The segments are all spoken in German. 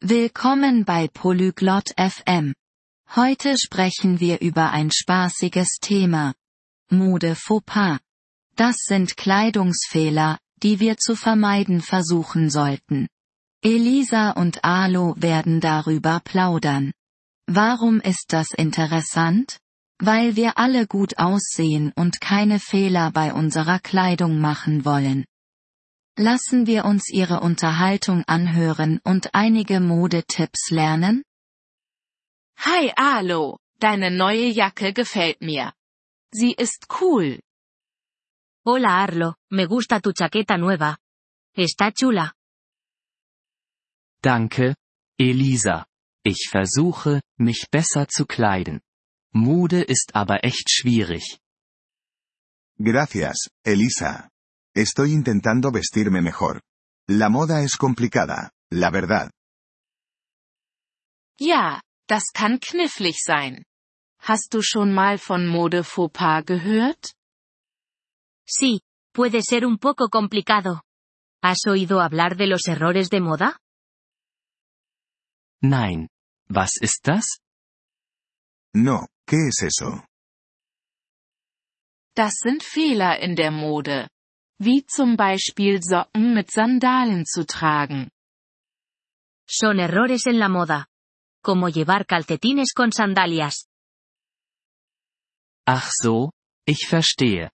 Willkommen bei Polyglot FM. Heute sprechen wir über ein spaßiges Thema. Mode Fauxpas. Das sind Kleidungsfehler, die wir zu vermeiden versuchen sollten. Elisa und Alo werden darüber plaudern. Warum ist das interessant? Weil wir alle gut aussehen und keine Fehler bei unserer Kleidung machen wollen. Lassen wir uns ihre Unterhaltung anhören und einige Modetipps lernen? Hi Alo, deine neue Jacke gefällt mir. Sie ist cool. Hola Arlo, me gusta tu chaqueta nueva. Está chula. Danke, Elisa. Ich versuche, mich besser zu kleiden. Mode ist aber echt schwierig. Gracias, Elisa. Estoy intentando vestirme mejor. La moda es complicada, la verdad. Ja, das kann knifflig sein. Hast du schon mal von Mode Fauxpas gehört? Sí, puede ser un poco complicado. ¿Has oído hablar de los errores de moda? Nein. Was ist das? No, ¿qué es eso? Das sind Fehler in der Mode. Wie zum Beispiel Socken mit Sandalen zu tragen. Son errores en la moda. Como llevar calcetines con sandalias. Ach so, ich verstehe.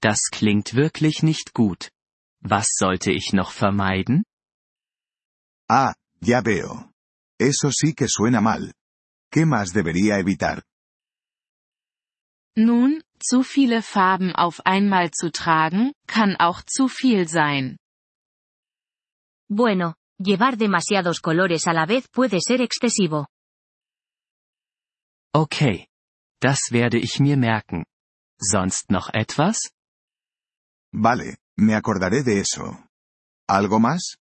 Das klingt wirklich nicht gut. Was sollte ich noch vermeiden? Ah, ya veo. Eso sí que suena mal. ¿Qué más debería evitar? Nun, zu viele Farben auf einmal zu tragen, kann auch zu viel sein. Bueno, llevar demasiados colores a la vez puede ser excesivo. Okay. Das werde ich mir merken. Sonst noch etwas? Vale, me acordaré de eso. ¿Algo más?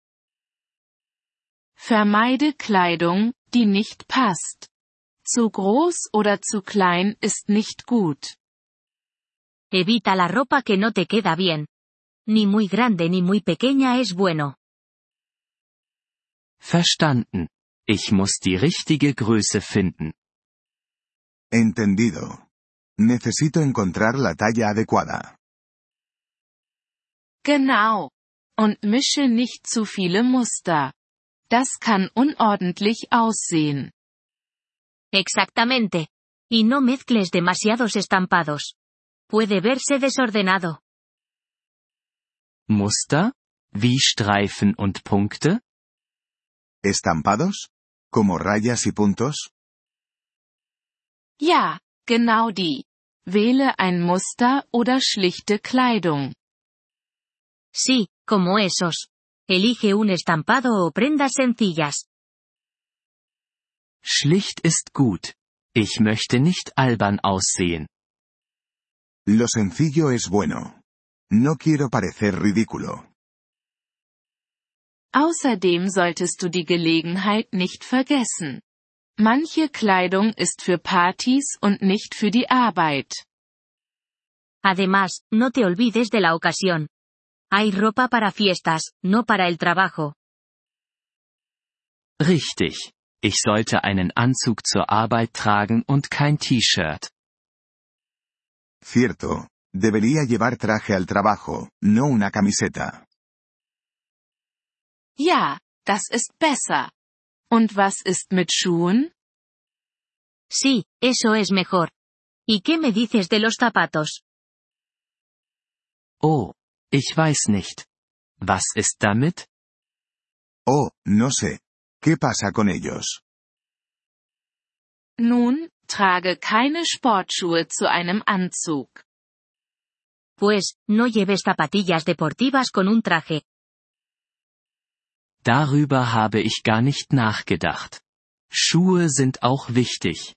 Vermeide Kleidung, die nicht passt. Zu groß oder zu klein ist nicht gut. Evita la ropa que no te queda bien. Ni muy grande ni muy pequeña es bueno. Verstanden. Ich muss die richtige Größe finden. Entendido. Necesito encontrar la talla adecuada. Genau. Und mische nicht zu viele Muster. Das kann unordentlich aussehen. Exactamente. Y no mezcles demasiados estampados. Puede verse desordenado. Muster? Wie Streifen und Punkte? ¿Estampados? ¿Como rayas y puntos? Ja, genau die. Wähle ein Muster oder schlichte Kleidung. Sí, como esos. Elige un estampado o prendas sencillas. Schlicht ist gut. Ich möchte nicht albern aussehen. Lo sencillo es bueno. No quiero parecer ridículo. Außerdem solltest du die Gelegenheit nicht vergessen. Manche Kleidung ist für Partys und nicht für die Arbeit. Además, no te olvides de la ocasión. Hay ropa para fiestas, no para el trabajo. Richtig. Ich sollte einen Anzug zur Arbeit tragen und kein T-Shirt. Cierto. Debería llevar traje al trabajo, no una camiseta. Ja, das ist besser. Und was ist mit Schuhen? Sí, eso es mejor. ¿Y qué me dices de los zapatos? Oh, ich weiß nicht. Was ist damit? Oh, no sé. ¿Qué pasa con ellos? Nun, trage keine Sportschuhe zu einem Anzug. Pues, no lleves zapatillas deportivas con un traje. Darüber habe ich gar nicht nachgedacht. Schuhe sind auch wichtig.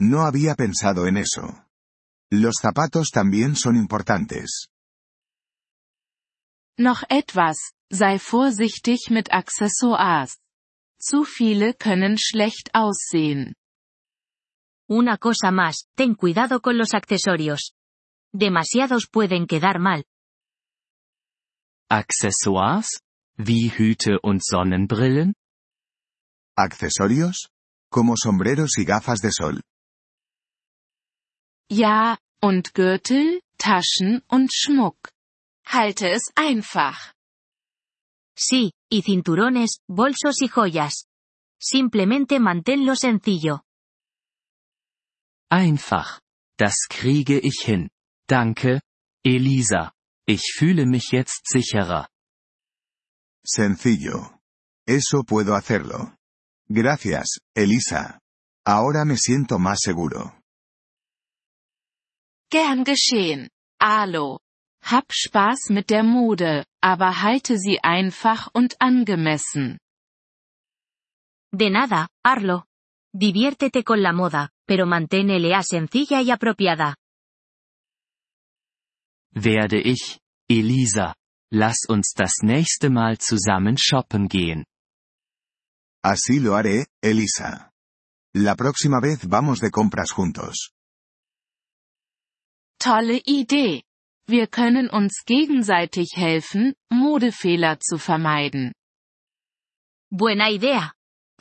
No había pensado en eso. Los zapatos también son importantes. Noch etwas, sei vorsichtig mit Accessoires. Zu viele können schlecht aussehen. Una cosa más, ten cuidado con los accesorios. Demasiados pueden quedar mal. Accessoires? Wie Hüte und Sonnenbrillen? ¿Accesorios? Como sombreros y gafas de sol. Ja, und Gürtel, Taschen und Schmuck. Halte es einfach. Sí, y cinturones, bolsos y joyas. Simplemente manténlo sencillo. Einfach. Das kriege ich hin. Danke, Elisa. Ich fühle mich jetzt sicherer. Sencillo. Eso puedo hacerlo. Gracias, Elisa. Ahora me siento más seguro. Gern geschehen. Alo. Hab Spaß mit der Mode, aber halte sie einfach und angemessen. De nada, Arlo. Diviértete con la moda, pero manténela sencilla y apropiada. Werde ich, Elisa. Lass uns das nächste Mal zusammen shoppen gehen. Así lo haré, Elisa. La próxima vez vamos de compras juntos. Tolle Idee. Wir können uns gegenseitig helfen, Modefehler zu vermeiden. Buena idea.